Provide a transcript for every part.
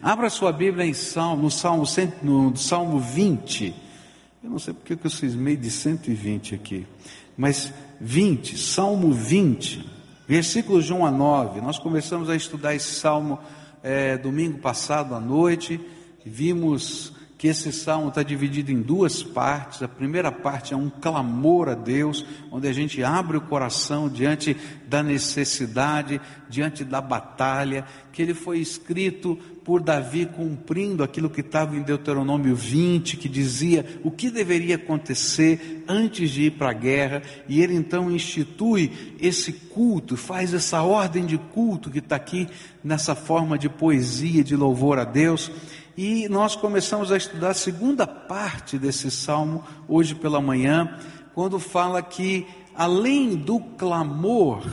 Abra sua Bíblia em Salmo, no Salmo, no Salmo 20. Eu não sei porque eu cismei de 120 aqui, mas 20, Salmo 20, versículos de 1 a 9. Nós começamos a estudar esse salmo é, domingo passado à noite, vimos que esse salmo está dividido em duas partes. A primeira parte é um clamor a Deus, onde a gente abre o coração diante da necessidade, diante da batalha, que ele foi escrito por Davi cumprindo aquilo que estava em Deuteronômio 20, que dizia o que deveria acontecer antes de ir para a guerra, e ele então institui esse culto, faz essa ordem de culto que está aqui nessa forma de poesia, de louvor a Deus. E nós começamos a estudar a segunda parte desse salmo hoje pela manhã, quando fala que além do clamor,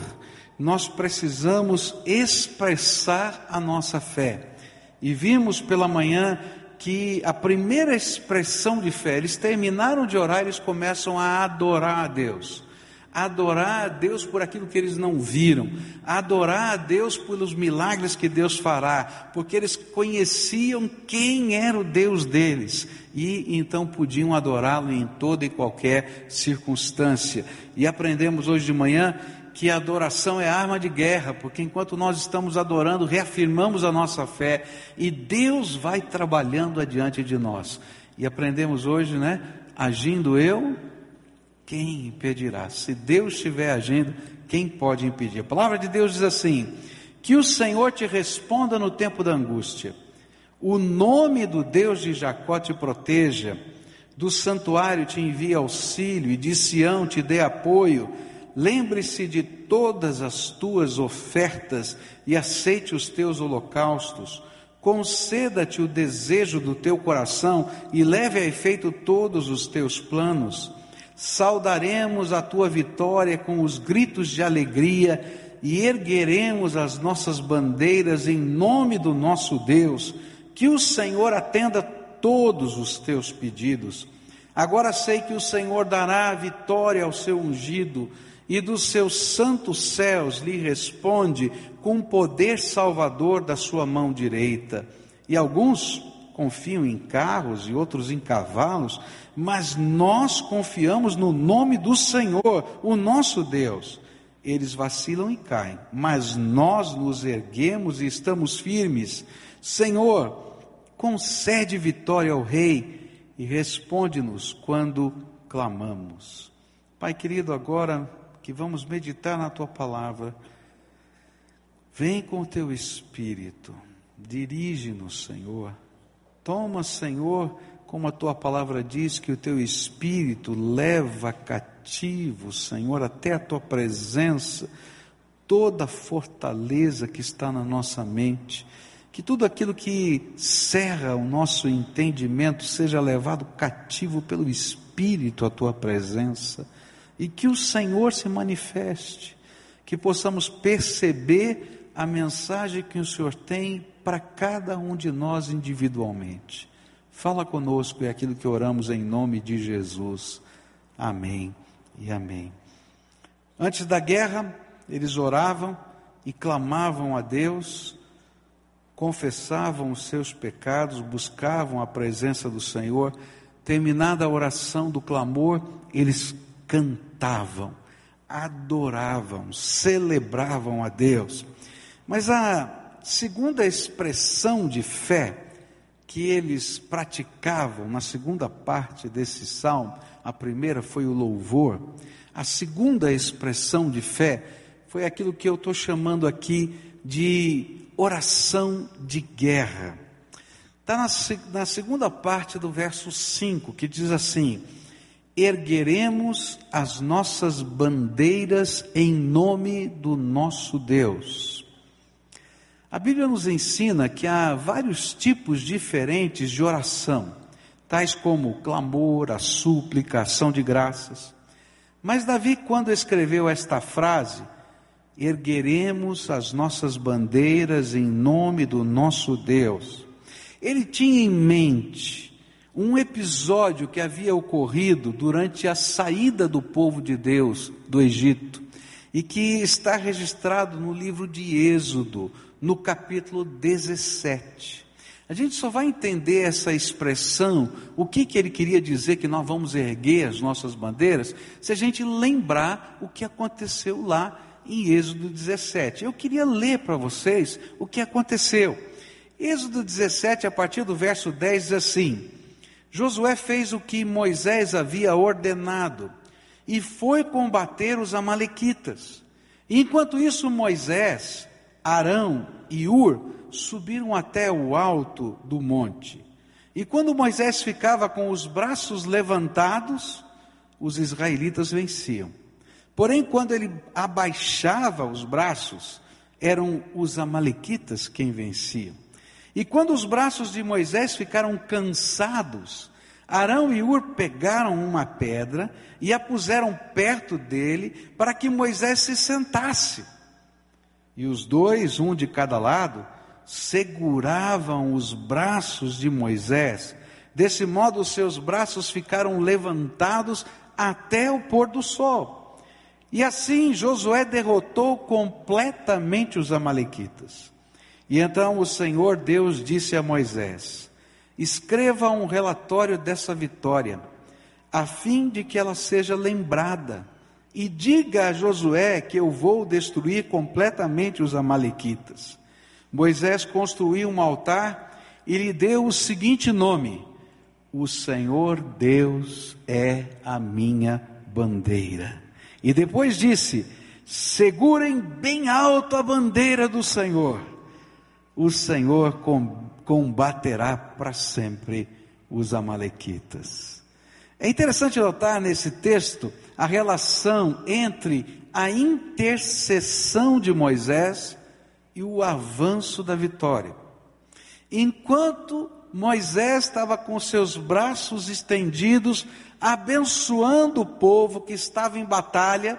nós precisamos expressar a nossa fé. E vimos pela manhã que a primeira expressão de fé, eles terminaram de orar, eles começam a adorar a Deus. Adorar a Deus por aquilo que eles não viram, adorar a Deus pelos milagres que Deus fará, porque eles conheciam quem era o Deus deles. E então podiam adorá-lo em toda e qualquer circunstância. E aprendemos hoje de manhã que a adoração é arma de guerra, porque enquanto nós estamos adorando, reafirmamos a nossa fé e Deus vai trabalhando adiante de nós. E aprendemos hoje, né? Agindo eu, quem impedirá? Se Deus estiver agindo, quem pode impedir? A palavra de Deus diz assim: que o Senhor te responda no tempo da angústia, o nome do Deus de Jacó te proteja, do santuário te envie auxílio e de Sião te dê apoio. Lembre-se de todas as tuas ofertas e aceite os teus holocaustos. Conceda-te o desejo do teu coração e leve a efeito todos os teus planos saudaremos a tua vitória com os gritos de alegria e ergueremos as nossas bandeiras em nome do nosso Deus. Que o Senhor atenda todos os teus pedidos. Agora sei que o Senhor dará a vitória ao seu ungido e dos seus santos céus lhe responde com poder salvador da sua mão direita. E alguns confiam em carros e outros em cavalos, mas nós confiamos no nome do Senhor, o nosso Deus. Eles vacilam e caem, mas nós nos erguemos e estamos firmes. Senhor, concede vitória ao Rei e responde-nos quando clamamos. Pai querido, agora que vamos meditar na tua palavra, vem com o teu espírito, dirige-nos, Senhor. Toma, Senhor, como a tua palavra diz, que o teu espírito leva cativo, Senhor, até a tua presença, toda a fortaleza que está na nossa mente, que tudo aquilo que cerra o nosso entendimento seja levado cativo pelo Espírito à tua presença, e que o Senhor se manifeste, que possamos perceber a mensagem que o Senhor tem para cada um de nós individualmente. Fala conosco é aquilo que oramos em nome de Jesus. Amém e amém. Antes da guerra, eles oravam e clamavam a Deus, confessavam os seus pecados, buscavam a presença do Senhor. Terminada a oração do clamor, eles cantavam, adoravam, celebravam a Deus. Mas a segunda expressão de fé que eles praticavam na segunda parte desse salmo, a primeira foi o louvor, a segunda expressão de fé foi aquilo que eu estou chamando aqui de oração de guerra. Está na, na segunda parte do verso 5, que diz assim: Ergueremos as nossas bandeiras em nome do nosso Deus. A Bíblia nos ensina que há vários tipos diferentes de oração, tais como clamor, a súplica, a ação de graças. Mas Davi, quando escreveu esta frase, ergueremos as nossas bandeiras em nome do nosso Deus, ele tinha em mente um episódio que havia ocorrido durante a saída do povo de Deus do Egito e que está registrado no livro de Êxodo, no capítulo 17. A gente só vai entender essa expressão, o que, que ele queria dizer que nós vamos erguer as nossas bandeiras, se a gente lembrar o que aconteceu lá em Êxodo 17. Eu queria ler para vocês o que aconteceu. Êxodo 17, a partir do verso 10, diz assim: Josué fez o que Moisés havia ordenado e foi combater os Amalequitas. Enquanto isso, Moisés, Arão e Ur subiram até o alto do monte. E quando Moisés ficava com os braços levantados, os israelitas venciam. Porém, quando ele abaixava os braços, eram os amalequitas quem venciam. E quando os braços de Moisés ficaram cansados, Arão e Ur pegaram uma pedra e a puseram perto dele para que Moisés se sentasse. E os dois, um de cada lado, seguravam os braços de Moisés. Desse modo, os seus braços ficaram levantados até o pôr do sol. E assim Josué derrotou completamente os Amalequitas. E então o Senhor Deus disse a Moisés: Escreva um relatório dessa vitória, a fim de que ela seja lembrada, e diga a Josué que eu vou destruir completamente os Amalequitas. Moisés construiu um altar e lhe deu o seguinte nome: O Senhor Deus é a minha bandeira. E depois disse: Segurem bem alto a bandeira do Senhor. O Senhor combaterá para sempre os Amalequitas. É interessante notar nesse texto a relação entre a intercessão de Moisés e o avanço da vitória. Enquanto Moisés estava com seus braços estendidos, abençoando o povo que estava em batalha,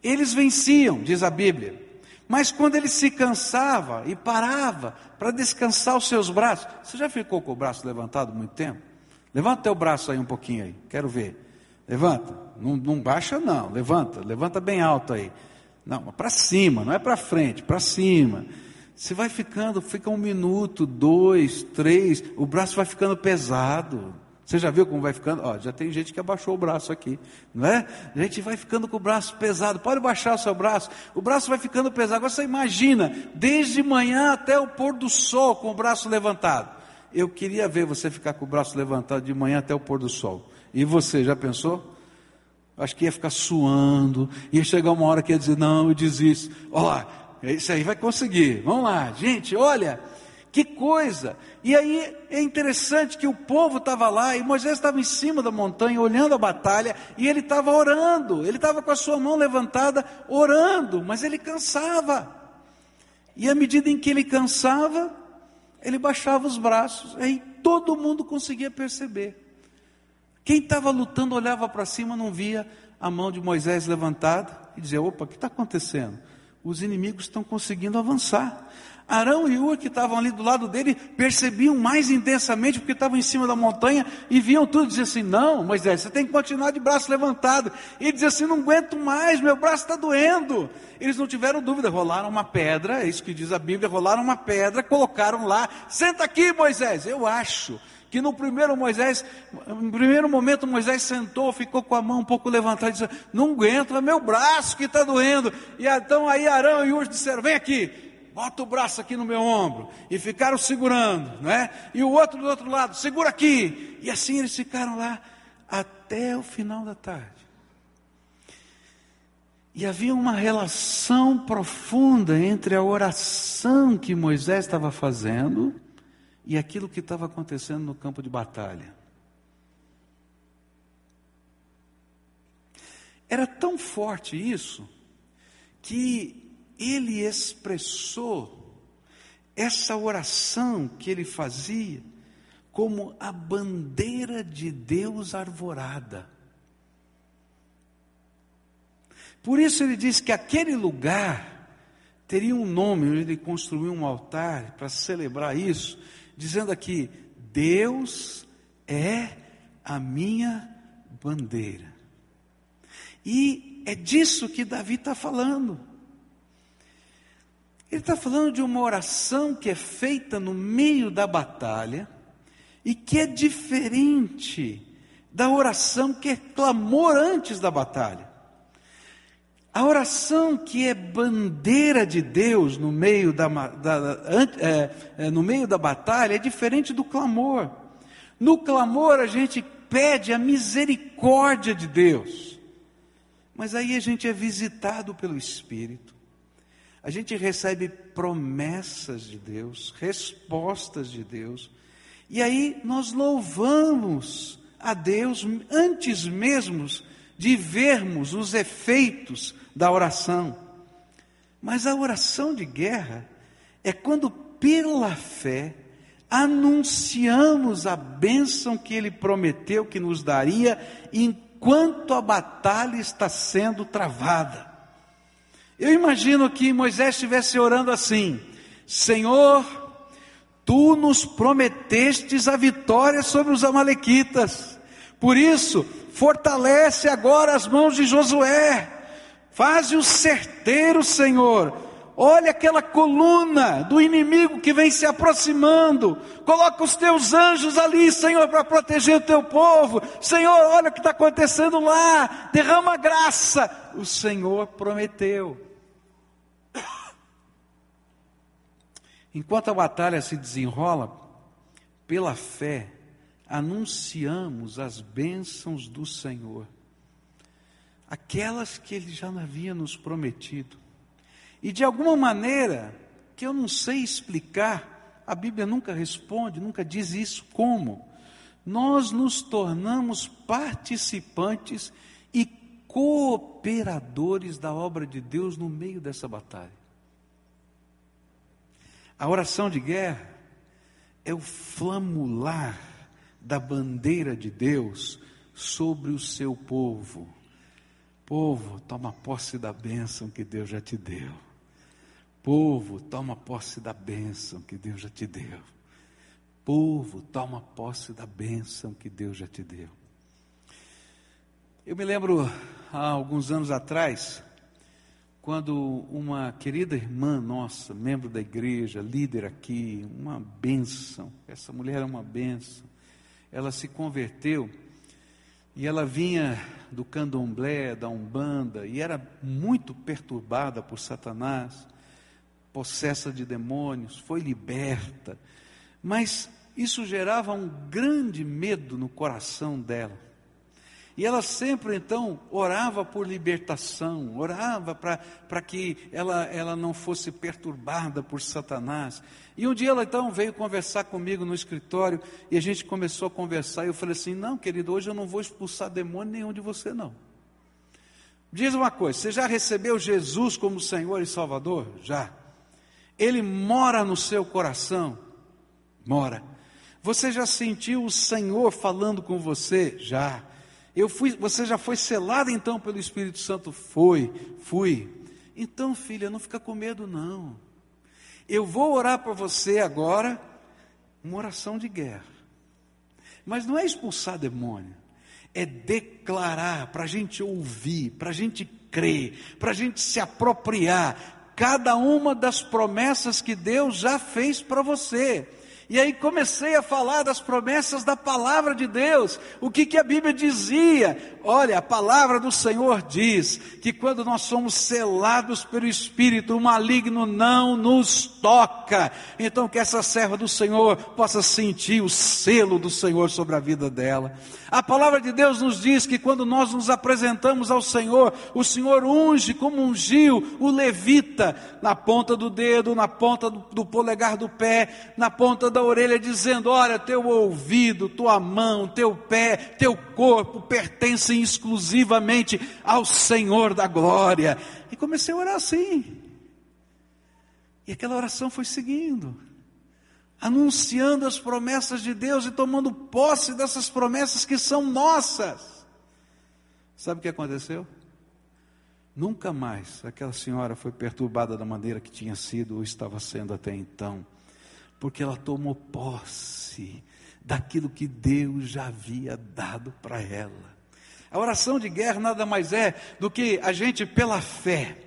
eles venciam, diz a Bíblia. Mas quando ele se cansava e parava para descansar os seus braços, você já ficou com o braço levantado muito tempo? Levanta teu braço aí um pouquinho aí, quero ver. Levanta, não, não baixa não, levanta, levanta bem alto aí. Não, para cima, não é para frente, para cima. Você vai ficando, fica um minuto, dois, três, o braço vai ficando pesado. Você já viu como vai ficando? Ó, já tem gente que abaixou o braço aqui, não é? A gente vai ficando com o braço pesado. Pode baixar o seu braço. O braço vai ficando pesado. Agora você imagina, desde manhã até o pôr do sol com o braço levantado. Eu queria ver você ficar com o braço levantado de manhã até o pôr do sol. E você já pensou? Acho que ia ficar suando, ia chegar uma hora que ia dizer, não, eu desisto. Ó, isso aí vai conseguir. Vamos lá, gente, olha, que coisa! E aí é interessante que o povo estava lá e Moisés estava em cima da montanha olhando a batalha e ele estava orando, ele estava com a sua mão levantada orando, mas ele cansava. E à medida em que ele cansava, ele baixava os braços, aí todo mundo conseguia perceber. Quem estava lutando olhava para cima, não via a mão de Moisés levantada e dizia: opa, o que está acontecendo? Os inimigos estão conseguindo avançar. Arão e Ur, que estavam ali do lado dele, percebiam mais intensamente, porque estavam em cima da montanha e viam tudo, diziam assim: Não, Moisés, você tem que continuar de braço levantado. E dizia assim: Não aguento mais, meu braço está doendo. Eles não tiveram dúvida, rolaram uma pedra, é isso que diz a Bíblia: rolaram uma pedra, colocaram lá, senta aqui, Moisés. Eu acho que no primeiro Moisés, no primeiro momento Moisés sentou, ficou com a mão um pouco levantada disse: Não aguento, é meu braço que está doendo. E então aí Arão e Ur disseram: Vem aqui bota o braço aqui no meu ombro, e ficaram segurando, né? E o outro do outro lado, segura aqui. E assim eles ficaram lá até o final da tarde. E havia uma relação profunda entre a oração que Moisés estava fazendo e aquilo que estava acontecendo no campo de batalha. Era tão forte isso que ele expressou essa oração que ele fazia como a bandeira de Deus arvorada. Por isso ele diz que aquele lugar teria um nome, ele construiu um altar para celebrar isso, dizendo aqui: Deus é a minha bandeira. E é disso que Davi está falando. Ele está falando de uma oração que é feita no meio da batalha e que é diferente da oração que é clamor antes da batalha. A oração que é bandeira de Deus no meio da, da é, é, no meio da batalha é diferente do clamor. No clamor a gente pede a misericórdia de Deus, mas aí a gente é visitado pelo Espírito, a gente recebe promessas de Deus, respostas de Deus, e aí nós louvamos a Deus antes mesmo de vermos os efeitos da oração. Mas a oração de guerra é quando, pela fé, anunciamos a bênção que ele prometeu que nos daria enquanto a batalha está sendo travada. Eu imagino que Moisés estivesse orando assim: Senhor, tu nos prometestes a vitória sobre os Amalequitas, por isso, fortalece agora as mãos de Josué, faze-o certeiro, Senhor, Olha aquela coluna do inimigo que vem se aproximando. Coloca os teus anjos ali, Senhor, para proteger o teu povo. Senhor, olha o que está acontecendo lá. Derrama graça. O Senhor prometeu. Enquanto a batalha se desenrola, pela fé, anunciamos as bênçãos do Senhor, aquelas que Ele já havia nos prometido. E de alguma maneira, que eu não sei explicar, a Bíblia nunca responde, nunca diz isso como, nós nos tornamos participantes e cooperadores da obra de Deus no meio dessa batalha. A oração de guerra é o flamular da bandeira de Deus sobre o seu povo. Povo, toma posse da bênção que Deus já te deu. Povo, toma posse da bênção que Deus já te deu. Povo, toma posse da bênção que Deus já te deu. Eu me lembro há alguns anos atrás, quando uma querida irmã nossa, membro da igreja, líder aqui, uma bênção, essa mulher é uma bênção, ela se converteu e ela vinha do candomblé, da umbanda, e era muito perturbada por Satanás possessa de demônios, foi liberta, mas isso gerava um grande medo no coração dela. E ela sempre então orava por libertação, orava para que ela, ela não fosse perturbada por Satanás. E um dia ela então veio conversar comigo no escritório e a gente começou a conversar. E eu falei assim: Não, querido, hoje eu não vou expulsar demônio nenhum de você, não. Diz uma coisa: você já recebeu Jesus como Senhor e Salvador? Já. Ele mora no seu coração? Mora. Você já sentiu o Senhor falando com você? Já. Eu fui, você já foi selado então pelo Espírito Santo? Foi, fui. Então, filha, não fica com medo não. Eu vou orar para você agora, uma oração de guerra. Mas não é expulsar demônio, é declarar para a gente ouvir, para a gente crer, para a gente se apropriar cada uma das promessas que Deus já fez para você. E aí comecei a falar das promessas da palavra de Deus. O que, que a Bíblia dizia? Olha, a palavra do Senhor diz que quando nós somos selados pelo Espírito, o maligno não nos toca. Então que essa serva do Senhor possa sentir o selo do Senhor sobre a vida dela. A palavra de Deus nos diz que quando nós nos apresentamos ao Senhor, o Senhor unge como ungiu o levita na ponta do dedo, na ponta do, do polegar do pé, na ponta da orelha, dizendo: Olha, teu ouvido, tua mão, teu pé, teu corpo pertencem exclusivamente ao Senhor da glória. E comecei a orar assim. E aquela oração foi seguindo anunciando as promessas de Deus e tomando posse dessas promessas que são nossas. Sabe o que aconteceu? Nunca mais aquela senhora foi perturbada da maneira que tinha sido ou estava sendo até então, porque ela tomou posse daquilo que Deus já havia dado para ela. A oração de guerra nada mais é do que a gente, pela fé,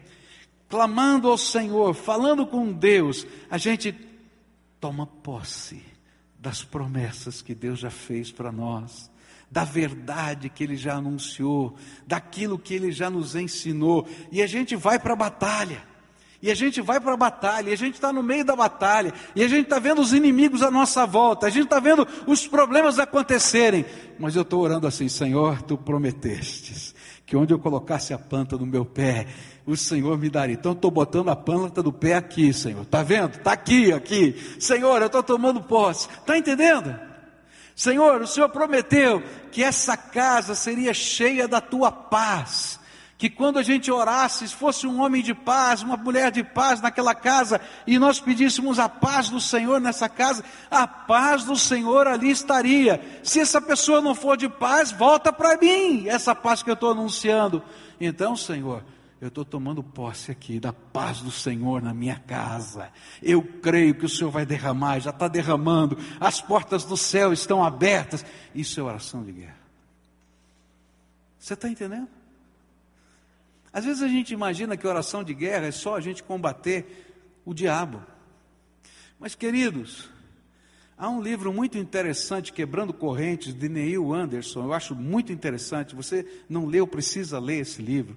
clamando ao Senhor, falando com Deus, a gente toma posse das promessas que Deus já fez para nós, da verdade que Ele já anunciou, daquilo que Ele já nos ensinou, e a gente vai para a batalha. E a gente vai para a batalha, e a gente está no meio da batalha, e a gente está vendo os inimigos à nossa volta, a gente está vendo os problemas acontecerem. Mas eu estou orando assim, Senhor, tu prometestes que onde eu colocasse a planta do meu pé, o Senhor me daria. Então estou botando a planta do pé aqui, Senhor. Está vendo? Está aqui, aqui. Senhor, eu estou tomando posse. Está entendendo? Senhor, o Senhor prometeu que essa casa seria cheia da tua paz que quando a gente orasse, se fosse um homem de paz, uma mulher de paz naquela casa, e nós pedíssemos a paz do Senhor nessa casa, a paz do Senhor ali estaria. Se essa pessoa não for de paz, volta para mim, essa paz que eu estou anunciando. Então, Senhor, eu estou tomando posse aqui da paz do Senhor na minha casa. Eu creio que o Senhor vai derramar, já está derramando, as portas do céu estão abertas. Isso é oração de guerra. Você está entendendo? Às vezes a gente imagina que oração de guerra é só a gente combater o diabo. Mas, queridos, há um livro muito interessante, Quebrando Correntes, de Neil Anderson, eu acho muito interessante. Você não leu, precisa ler esse livro.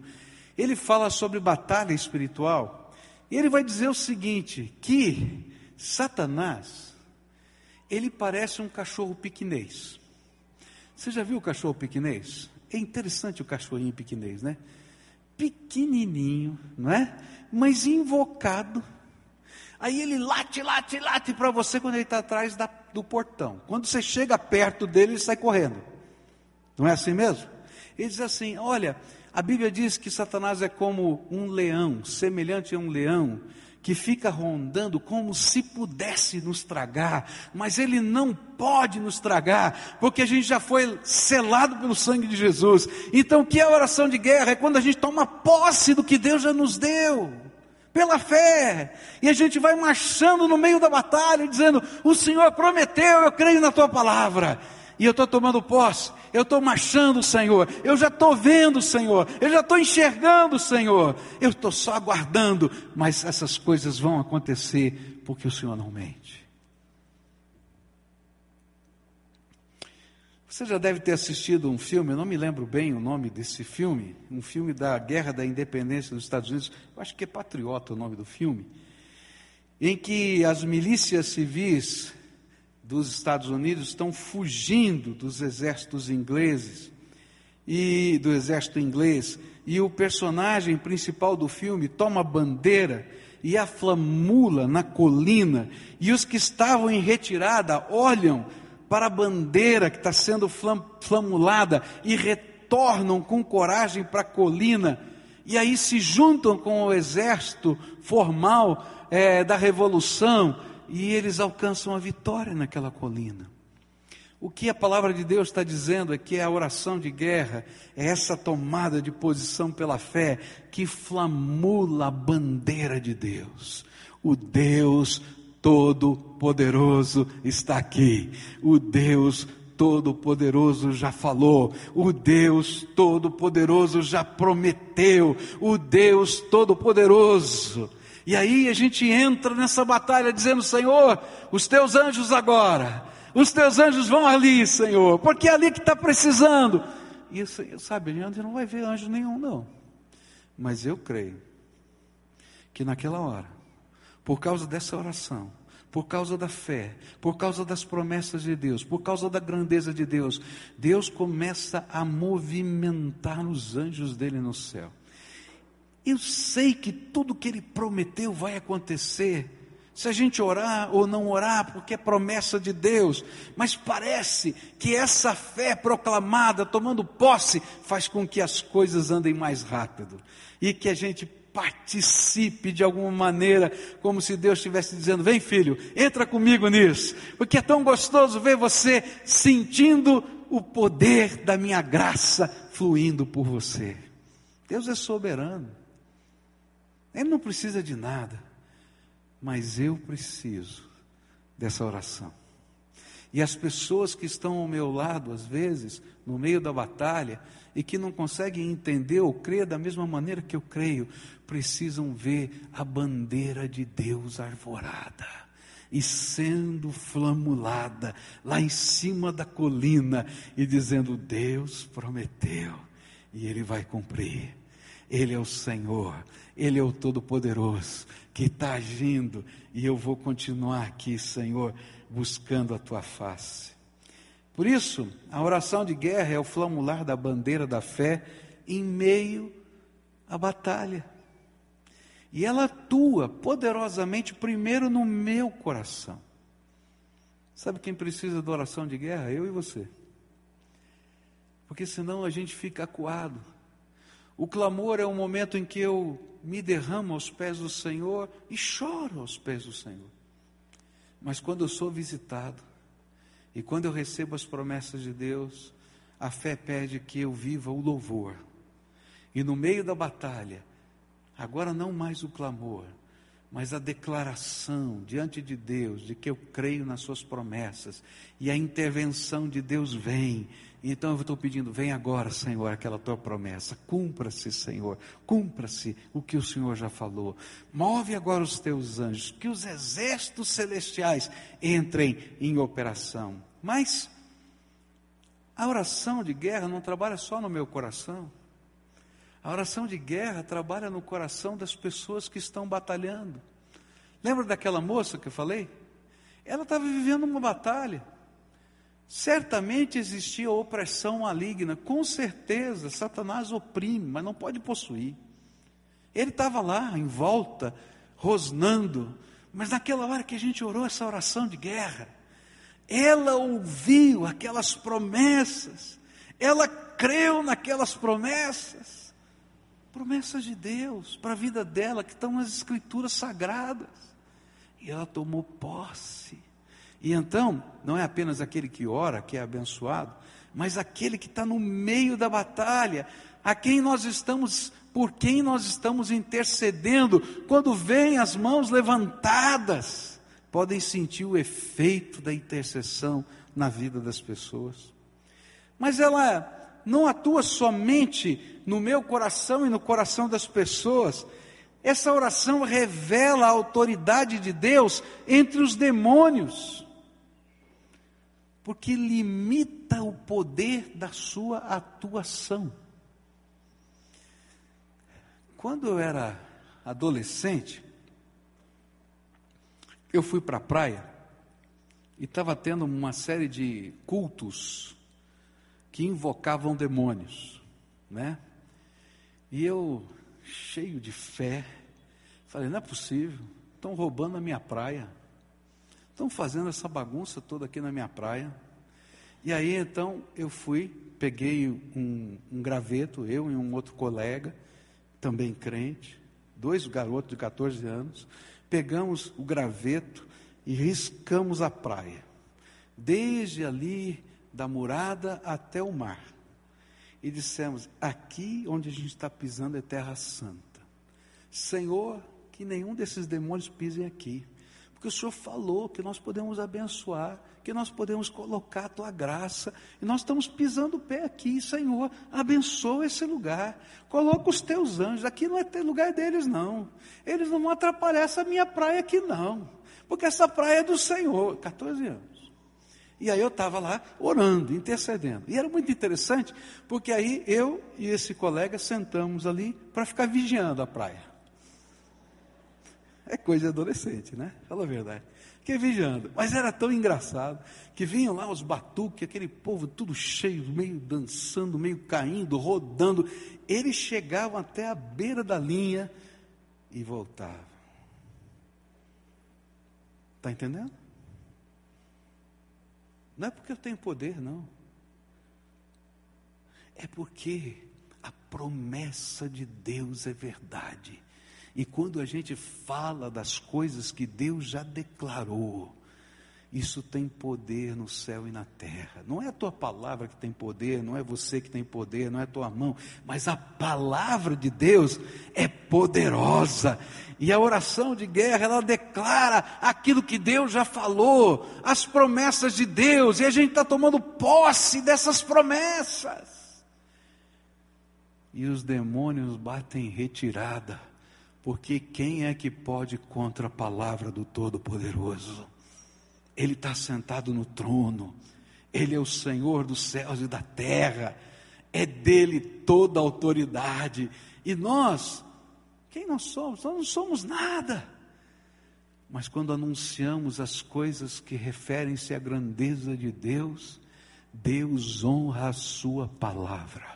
Ele fala sobre batalha espiritual. E ele vai dizer o seguinte: que Satanás, ele parece um cachorro piquinês. Você já viu o cachorro piquinês? É interessante o cachorrinho piquinês, né? Pequenininho, não é? Mas invocado. Aí ele late, late, late para você quando ele está atrás da, do portão. Quando você chega perto dele, ele sai correndo. Não é assim mesmo? Ele diz assim: Olha, a Bíblia diz que Satanás é como um leão, semelhante a um leão, que fica rondando como se pudesse nos tragar, mas ele não pode nos tragar, porque a gente já foi selado pelo sangue de Jesus. Então, o que é oração de guerra? É quando a gente toma posse do que Deus já nos deu. Pela fé, e a gente vai marchando no meio da batalha, dizendo: O Senhor prometeu, eu creio na tua palavra, e eu estou tomando posse, eu estou marchando, Senhor, eu já estou vendo, Senhor, eu já estou enxergando, Senhor, eu estou só aguardando, mas essas coisas vão acontecer porque o Senhor não mente. Você já deve ter assistido um filme, eu não me lembro bem o nome desse filme, um filme da Guerra da Independência dos Estados Unidos, eu acho que é Patriota o nome do filme, em que as milícias civis dos Estados Unidos estão fugindo dos exércitos ingleses e do exército inglês. E o personagem principal do filme toma bandeira e a flamula na colina. E os que estavam em retirada olham para a bandeira que está sendo flam, flamulada e retornam com coragem para a colina. E aí se juntam com o exército formal é, da revolução e eles alcançam a vitória naquela colina. O que a palavra de Deus está dizendo é que a oração de guerra é essa tomada de posição pela fé que flamula a bandeira de Deus. O Deus Todo-Poderoso está aqui. O Deus Todo-Poderoso já falou, o Deus Todo-Poderoso já prometeu, o Deus Todo-Poderoso e aí a gente entra nessa batalha dizendo: Senhor, os teus anjos agora, os teus anjos vão ali, Senhor, porque é ali que está precisando. E isso, sabe, gente não vai ver anjo nenhum, não. Mas eu creio que naquela hora, por causa dessa oração, por causa da fé, por causa das promessas de Deus, por causa da grandeza de Deus, Deus começa a movimentar os anjos dele no céu. Eu sei que tudo que ele prometeu vai acontecer. Se a gente orar ou não orar, porque é promessa de Deus, mas parece que essa fé proclamada, tomando posse, faz com que as coisas andem mais rápido e que a gente participe de alguma maneira, como se Deus estivesse dizendo: Vem, filho, entra comigo nisso, porque é tão gostoso ver você sentindo o poder da minha graça fluindo por você. Deus é soberano. Ele não precisa de nada, mas eu preciso dessa oração. E as pessoas que estão ao meu lado, às vezes, no meio da batalha, e que não conseguem entender ou crer da mesma maneira que eu creio, precisam ver a bandeira de Deus arvorada e sendo flamulada lá em cima da colina e dizendo: Deus prometeu e Ele vai cumprir. Ele é o Senhor, Ele é o Todo-Poderoso que está agindo e eu vou continuar aqui, Senhor, buscando a tua face. Por isso, a oração de guerra é o flamular da bandeira da fé em meio à batalha. E ela atua poderosamente primeiro no meu coração. Sabe quem precisa de oração de guerra? Eu e você. Porque senão a gente fica acuado. O clamor é um momento em que eu me derramo aos pés do Senhor e choro aos pés do Senhor. Mas quando eu sou visitado e quando eu recebo as promessas de Deus, a fé pede que eu viva o louvor. E no meio da batalha, agora não mais o clamor, mas a declaração diante de Deus de que eu creio nas Suas promessas e a intervenção de Deus vem. Então eu estou pedindo, vem agora, Senhor, aquela tua promessa, cumpra-se, Senhor, cumpra-se o que o Senhor já falou. Move agora os teus anjos, que os exércitos celestiais entrem em operação. Mas a oração de guerra não trabalha só no meu coração. A oração de guerra trabalha no coração das pessoas que estão batalhando. Lembra daquela moça que eu falei? Ela estava vivendo uma batalha. Certamente existia opressão maligna, com certeza, Satanás oprime, mas não pode possuir. Ele estava lá, em volta, rosnando, mas naquela hora que a gente orou essa oração de guerra, ela ouviu aquelas promessas, ela creu naquelas promessas, promessas de Deus para a vida dela, que estão nas escrituras sagradas. E ela tomou posse. E então, não é apenas aquele que ora, que é abençoado, mas aquele que está no meio da batalha, a quem nós estamos, por quem nós estamos intercedendo, quando vem as mãos levantadas, podem sentir o efeito da intercessão na vida das pessoas. Mas ela não atua somente no meu coração e no coração das pessoas. Essa oração revela a autoridade de Deus entre os demônios, porque limita o poder da sua atuação. Quando eu era adolescente, eu fui para a praia e estava tendo uma série de cultos que invocavam demônios, né? E eu, cheio de fé, falei: não é possível, estão roubando a minha praia, estão fazendo essa bagunça toda aqui na minha praia. E aí então eu fui, peguei um, um graveto, eu e um outro colega, também crente, dois garotos de 14 anos, pegamos o graveto e riscamos a praia. Desde ali da murada até o mar. E dissemos: aqui onde a gente está pisando é terra santa. Senhor, que nenhum desses demônios pisem aqui. Porque o Senhor falou que nós podemos abençoar, que nós podemos colocar a tua graça, e nós estamos pisando o pé aqui, Senhor, abençoa esse lugar, coloca os teus anjos, aqui não é lugar deles não, eles não vão atrapalhar essa minha praia aqui não, porque essa praia é do Senhor, 14 anos. E aí eu estava lá orando, intercedendo. E era muito interessante, porque aí eu e esse colega sentamos ali para ficar vigiando a praia. É coisa de adolescente, né? Fala a verdade. Fiquei vigiando. Mas era tão engraçado que vinham lá os batuques, aquele povo tudo cheio, meio dançando, meio caindo, rodando. Eles chegavam até a beira da linha e voltavam. Está entendendo? Não é porque eu tenho poder, não. É porque a promessa de Deus é verdade. E quando a gente fala das coisas que Deus já declarou, Isso tem poder no céu e na terra. Não é a tua palavra que tem poder, não é você que tem poder, não é a tua mão, mas a palavra de Deus é poderosa. E a oração de guerra, ela declara aquilo que Deus já falou, as promessas de Deus, e a gente está tomando posse dessas promessas. E os demônios batem retirada, porque quem é que pode contra a palavra do Todo-Poderoso? Ele está sentado no trono, Ele é o Senhor dos céus e da terra, é dele toda a autoridade, e nós, quem nós somos? Nós não somos nada. Mas quando anunciamos as coisas que referem-se à grandeza de Deus, Deus honra a Sua palavra.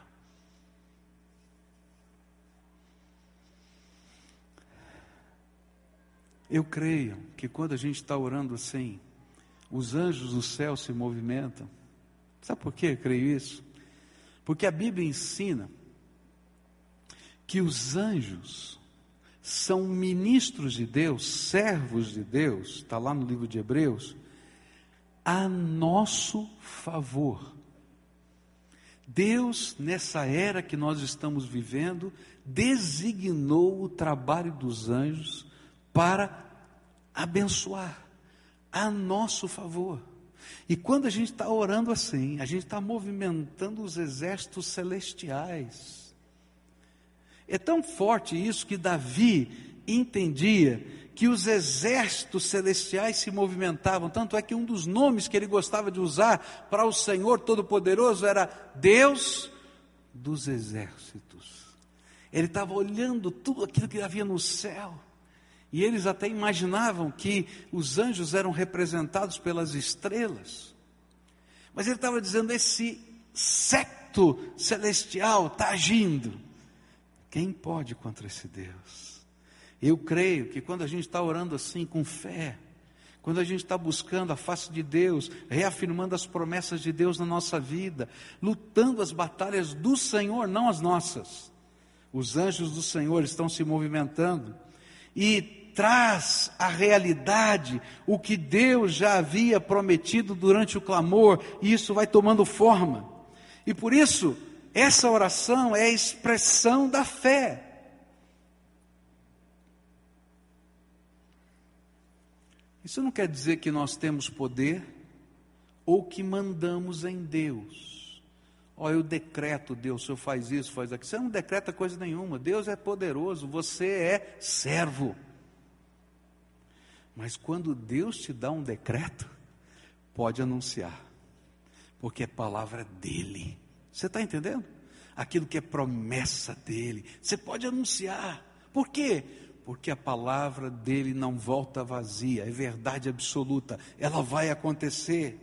Eu creio que quando a gente está orando assim, os anjos do céu se movimentam. Sabe por que eu creio isso? Porque a Bíblia ensina que os anjos são ministros de Deus, servos de Deus, está lá no livro de Hebreus, a nosso favor. Deus, nessa era que nós estamos vivendo, designou o trabalho dos anjos para abençoar a nosso favor. E quando a gente está orando assim, a gente está movimentando os exércitos celestiais. É tão forte isso que Davi entendia que os exércitos celestiais se movimentavam. Tanto é que um dos nomes que ele gostava de usar para o Senhor Todo-Poderoso era Deus dos exércitos. Ele estava olhando tudo aquilo que havia no céu. E eles até imaginavam que os anjos eram representados pelas estrelas. Mas ele estava dizendo: esse secto celestial está agindo. Quem pode contra esse Deus? Eu creio que quando a gente está orando assim com fé, quando a gente está buscando a face de Deus, reafirmando as promessas de Deus na nossa vida, lutando as batalhas do Senhor, não as nossas, os anjos do Senhor estão se movimentando e traz à realidade o que Deus já havia prometido durante o clamor, e isso vai tomando forma. E por isso, essa oração é a expressão da fé. Isso não quer dizer que nós temos poder ou que mandamos em Deus. Oh, eu decreto, Deus, o Senhor faz isso, faz aquilo. Você não decreta coisa nenhuma. Deus é poderoso, você é servo. Mas quando Deus te dá um decreto, pode anunciar, porque é palavra dele. Você está entendendo? Aquilo que é promessa dele, você pode anunciar. Por quê? Porque a palavra dele não volta vazia, é verdade absoluta, ela vai acontecer.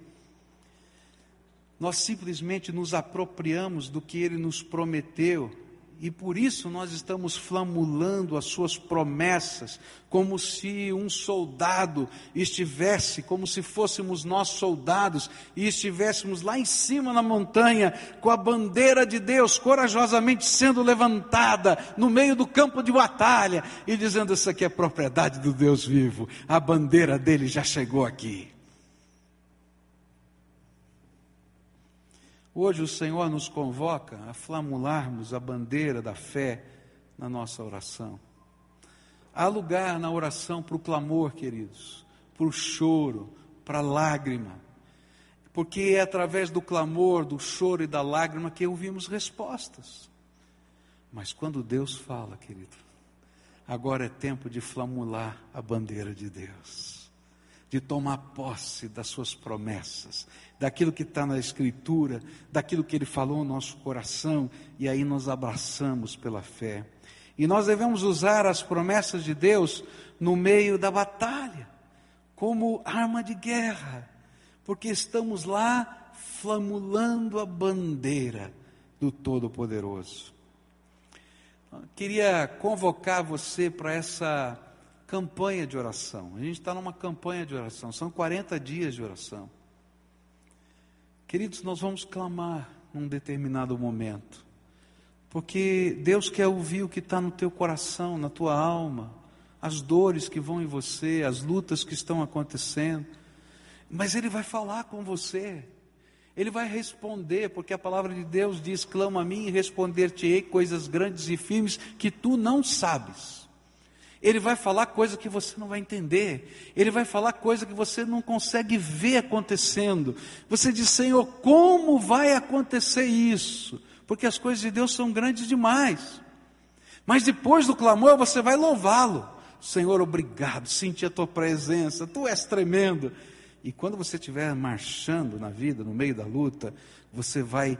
Nós simplesmente nos apropriamos do que ele nos prometeu e por isso nós estamos flamulando as suas promessas, como se um soldado estivesse, como se fôssemos nós soldados, e estivéssemos lá em cima na montanha, com a bandeira de Deus corajosamente sendo levantada, no meio do campo de batalha, e dizendo: Isso aqui é propriedade do Deus vivo, a bandeira dele já chegou aqui. Hoje o Senhor nos convoca a flamularmos a bandeira da fé na nossa oração. Há lugar na oração para o clamor, queridos, para o choro, para a lágrima, porque é através do clamor, do choro e da lágrima que ouvimos respostas. Mas quando Deus fala, querido, agora é tempo de flamular a bandeira de Deus de tomar posse das suas promessas, daquilo que está na Escritura, daquilo que Ele falou no nosso coração, e aí nos abraçamos pela fé. E nós devemos usar as promessas de Deus no meio da batalha, como arma de guerra, porque estamos lá flamulando a bandeira do Todo-Poderoso. Queria convocar você para essa campanha de oração. A gente está numa campanha de oração, são 40 dias de oração. Queridos, nós vamos clamar num determinado momento, porque Deus quer ouvir o que está no teu coração, na tua alma, as dores que vão em você, as lutas que estão acontecendo. Mas Ele vai falar com você. Ele vai responder, porque a palavra de Deus diz: clama a mim e responder-te-ei coisas grandes e firmes que tu não sabes. Ele vai falar coisa que você não vai entender. Ele vai falar coisa que você não consegue ver acontecendo. Você diz, Senhor, como vai acontecer isso? Porque as coisas de Deus são grandes demais. Mas depois do clamor, você vai louvá-lo. Senhor, obrigado, senti a tua presença, tu és tremendo. E quando você estiver marchando na vida, no meio da luta, você vai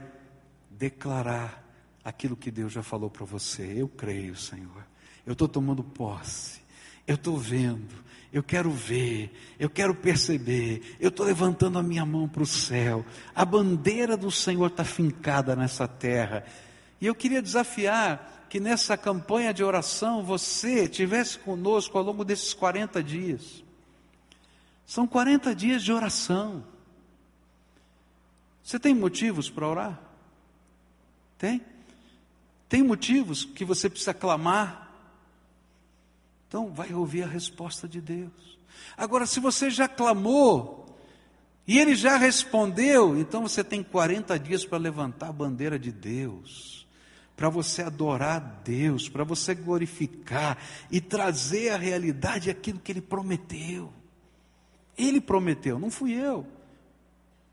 declarar aquilo que Deus já falou para você. Eu creio, Senhor. Eu estou tomando posse. Eu estou vendo. Eu quero ver. Eu quero perceber. Eu estou levantando a minha mão para o céu. A bandeira do Senhor está fincada nessa terra. E eu queria desafiar que nessa campanha de oração você tivesse conosco ao longo desses 40 dias. São 40 dias de oração. Você tem motivos para orar? Tem? Tem motivos que você precisa clamar? Então, vai ouvir a resposta de Deus. Agora, se você já clamou e ele já respondeu, então você tem 40 dias para levantar a bandeira de Deus, para você adorar a Deus, para você glorificar e trazer à realidade aquilo que ele prometeu. Ele prometeu, não fui eu.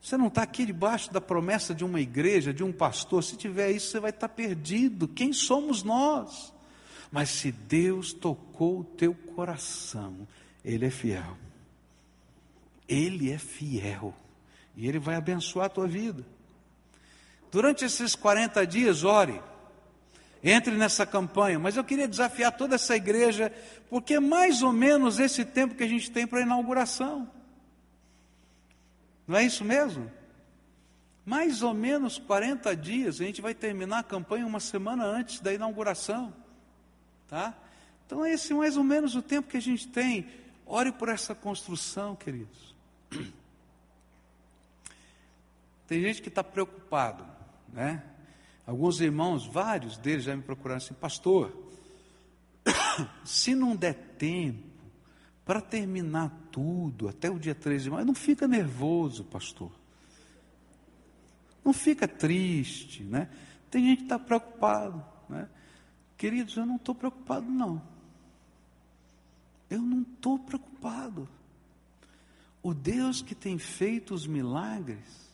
Você não está aqui debaixo da promessa de uma igreja, de um pastor. Se tiver isso, você vai estar perdido. Quem somos nós? Mas se Deus tocou o teu coração, Ele é fiel. Ele é fiel. E Ele vai abençoar a tua vida. Durante esses 40 dias, ore. Entre nessa campanha, mas eu queria desafiar toda essa igreja, porque é mais ou menos esse tempo que a gente tem para a inauguração. Não é isso mesmo? Mais ou menos 40 dias, a gente vai terminar a campanha uma semana antes da inauguração. Tá? Então, esse é mais ou menos o tempo que a gente tem. Ore por essa construção, queridos. Tem gente que está preocupado, né? Alguns irmãos, vários deles já me procuraram assim, pastor, se não der tempo para terminar tudo até o dia 13 de maio, não fica nervoso, pastor. Não fica triste, né? Tem gente que está preocupado, né? Queridos, eu não estou preocupado, não. Eu não estou preocupado. O Deus que tem feito os milagres,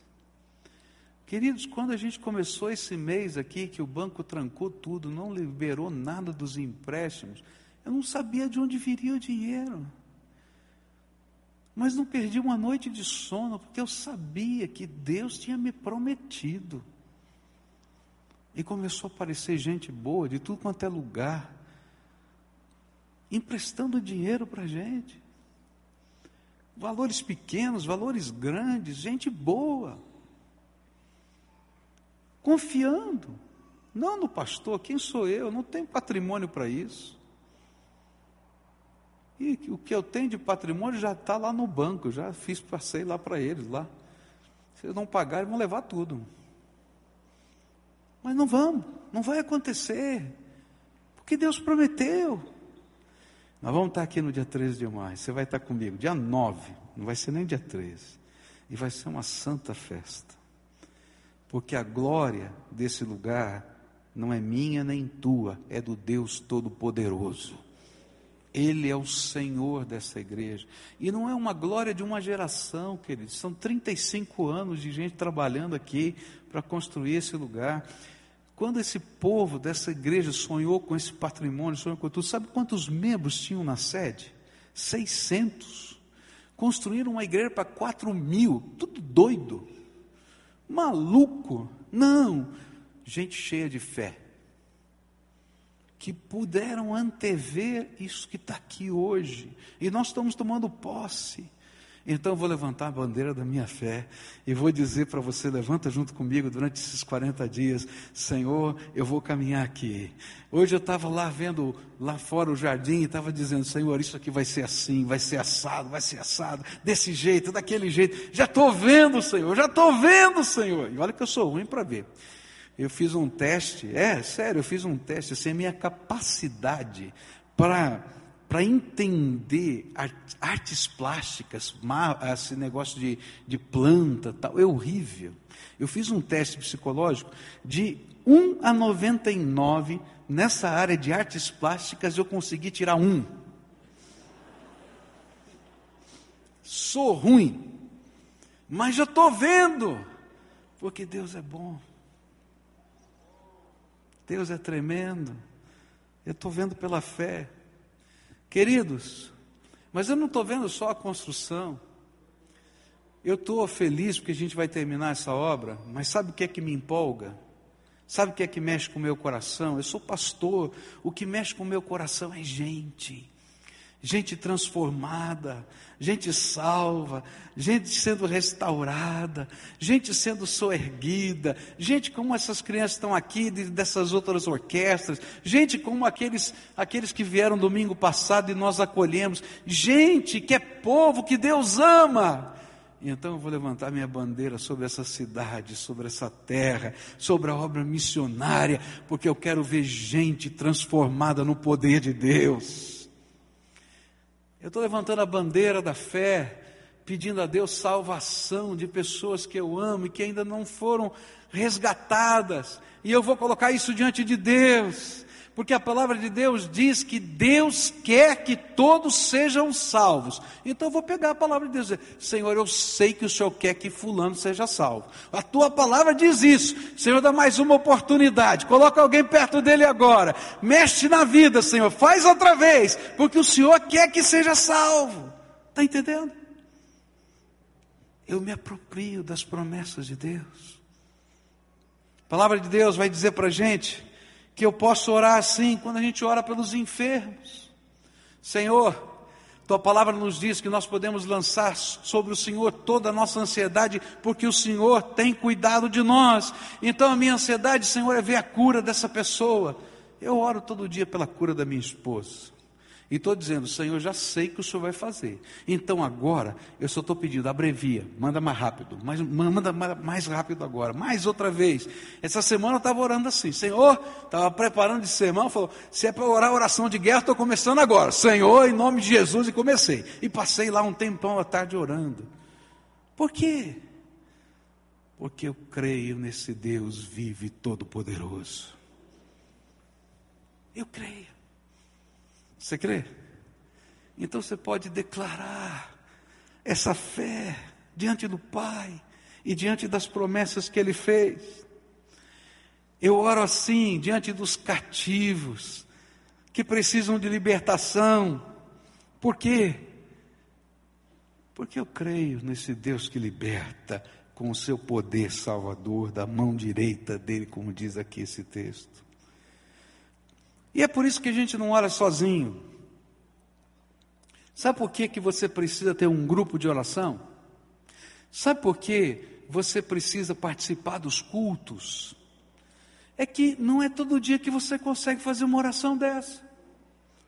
Queridos, quando a gente começou esse mês aqui, que o banco trancou tudo, não liberou nada dos empréstimos, eu não sabia de onde viria o dinheiro. Mas não perdi uma noite de sono, porque eu sabia que Deus tinha me prometido. E começou a aparecer gente boa de tudo quanto é lugar, emprestando dinheiro para a gente. Valores pequenos, valores grandes, gente boa confiando. Não no pastor, quem sou eu? Não tenho patrimônio para isso. E o que eu tenho de patrimônio já está lá no banco, já fiz, passei lá para eles lá. Se eles não pagarem, vão levar tudo. Mas não vamos, não vai acontecer. Porque Deus prometeu. Nós vamos estar aqui no dia 13 de maio. Você vai estar comigo, dia 9, não vai ser nem dia 13. E vai ser uma santa festa porque a glória desse lugar não é minha nem tua, é do Deus Todo-Poderoso. Ele é o Senhor dessa igreja. E não é uma glória de uma geração, queridos. São 35 anos de gente trabalhando aqui para construir esse lugar. Quando esse povo dessa igreja sonhou com esse patrimônio, sonhou com tudo, sabe quantos membros tinham na sede? 600. Construíram uma igreja para 4 mil, tudo doido maluco. Não, gente cheia de fé, que puderam antever isso que está aqui hoje, e nós estamos tomando posse. Então eu vou levantar a bandeira da minha fé e vou dizer para você: levanta junto comigo durante esses 40 dias, Senhor, eu vou caminhar aqui. Hoje eu estava lá vendo lá fora o jardim e estava dizendo: Senhor, isso aqui vai ser assim, vai ser assado, vai ser assado, desse jeito, daquele jeito. Já estou vendo, Senhor, já estou vendo, Senhor. E olha que eu sou ruim para ver. Eu fiz um teste, é sério, eu fiz um teste, assim, a minha capacidade para para entender artes plásticas, esse negócio de, de planta, tal, é horrível. Eu fiz um teste psicológico de 1 a 99 nessa área de artes plásticas, eu consegui tirar um. Sou ruim, mas já estou vendo, porque Deus é bom. Deus é tremendo. Eu estou vendo pela fé. Queridos, mas eu não estou vendo só a construção. Eu estou feliz porque a gente vai terminar essa obra, mas sabe o que é que me empolga? Sabe o que é que mexe com o meu coração? Eu sou pastor, o que mexe com o meu coração é gente gente transformada, gente salva, gente sendo restaurada, gente sendo soerguida, gente como essas crianças estão aqui dessas outras orquestras, gente como aqueles aqueles que vieram domingo passado e nós acolhemos, gente que é povo que Deus ama. Então eu vou levantar minha bandeira sobre essa cidade, sobre essa terra, sobre a obra missionária, porque eu quero ver gente transformada no poder de Deus. Eu estou levantando a bandeira da fé, pedindo a Deus salvação de pessoas que eu amo e que ainda não foram resgatadas, e eu vou colocar isso diante de Deus porque a palavra de Deus diz que Deus quer que todos sejam salvos. Então eu vou pegar a palavra de Deus e dizer: Senhor, eu sei que o Senhor quer que Fulano seja salvo. A tua palavra diz isso. Senhor, dá mais uma oportunidade. Coloca alguém perto dele agora. Mexe na vida, Senhor. Faz outra vez, porque o Senhor quer que seja salvo. Está entendendo? Eu me aproprio das promessas de Deus. A palavra de Deus vai dizer para a gente que eu posso orar assim quando a gente ora pelos enfermos. Senhor, tua palavra nos diz que nós podemos lançar sobre o Senhor toda a nossa ansiedade, porque o Senhor tem cuidado de nós. Então a minha ansiedade, Senhor, é ver a cura dessa pessoa. Eu oro todo dia pela cura da minha esposa. E estou dizendo, Senhor, já sei que o Senhor vai fazer. Então agora, eu só estou pedindo, abrevia, manda mais rápido, mais, manda mais rápido agora, mais outra vez. Essa semana eu estava orando assim, Senhor, estava preparando de semana, falou, se é para orar oração de guerra, estou começando agora. Senhor, em nome de Jesus, e comecei. E passei lá um tempão à tarde orando. Por quê? Porque eu creio nesse Deus vivo e todo-poderoso. Eu creio. Você crê? Então você pode declarar essa fé diante do Pai e diante das promessas que Ele fez. Eu oro assim diante dos cativos que precisam de libertação. Por quê? Porque eu creio nesse Deus que liberta com o seu poder salvador da mão direita dele, como diz aqui esse texto. E é por isso que a gente não ora sozinho. Sabe por que, que você precisa ter um grupo de oração? Sabe por que você precisa participar dos cultos? É que não é todo dia que você consegue fazer uma oração dessa.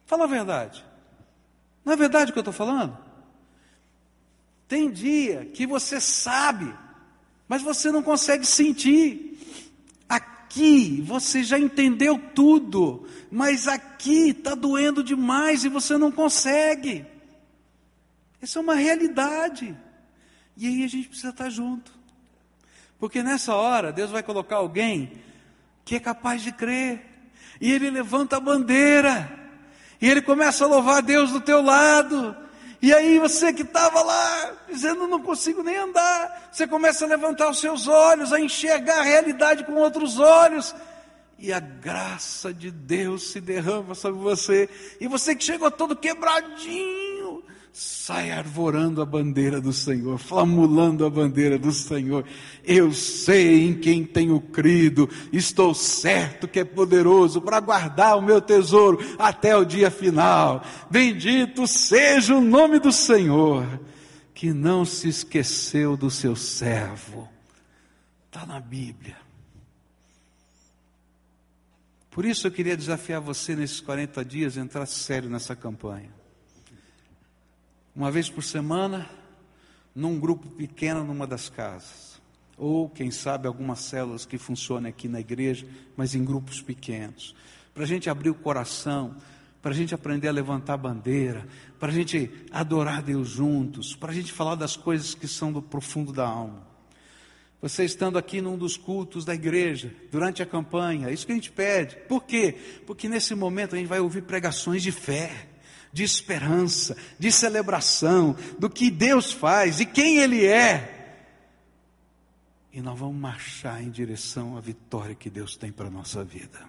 Fala a verdade. Não é verdade o que eu estou falando? Tem dia que você sabe, mas você não consegue sentir aqui você já entendeu tudo, mas aqui está doendo demais e você não consegue. Essa é uma realidade. E aí a gente precisa estar junto. Porque nessa hora Deus vai colocar alguém que é capaz de crer. E ele levanta a bandeira. E ele começa a louvar a Deus do teu lado. E aí você que estava lá, dizendo não consigo nem andar, você começa a levantar os seus olhos, a enxergar a realidade com outros olhos, e a graça de Deus se derrama sobre você, e você que chegou todo quebradinho, sai arvorando a bandeira do Senhor, flamulando a bandeira do Senhor. Eu sei em quem tenho crido, estou certo que é poderoso para guardar o meu tesouro até o dia final. Bendito seja o nome do Senhor, que não se esqueceu do seu servo. Está na Bíblia. Por isso eu queria desafiar você nesses 40 dias a entrar sério nessa campanha uma vez por semana, num grupo pequeno numa das casas. Ou, quem sabe, algumas células que funcionem aqui na igreja, mas em grupos pequenos. Para a gente abrir o coração, para a gente aprender a levantar bandeira, para a gente adorar Deus juntos, para a gente falar das coisas que são do profundo da alma. Você estando aqui num dos cultos da igreja, durante a campanha, isso que a gente pede. Por quê? Porque nesse momento a gente vai ouvir pregações de fé, de esperança, de celebração, do que Deus faz e quem Ele é. E nós vamos marchar em direção à vitória que Deus tem para a nossa vida.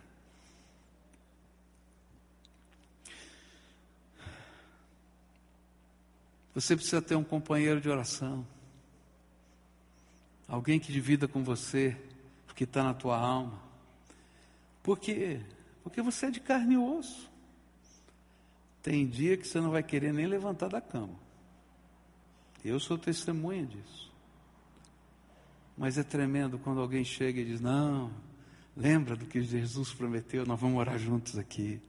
Você precisa ter um companheiro de oração. Alguém que divida com você o que está na tua alma. Por quê? Porque você é de carne e osso. Tem dia que você não vai querer nem levantar da cama. Eu sou testemunha disso. Mas é tremendo quando alguém chega e diz: Não, lembra do que Jesus prometeu, nós vamos orar juntos aqui.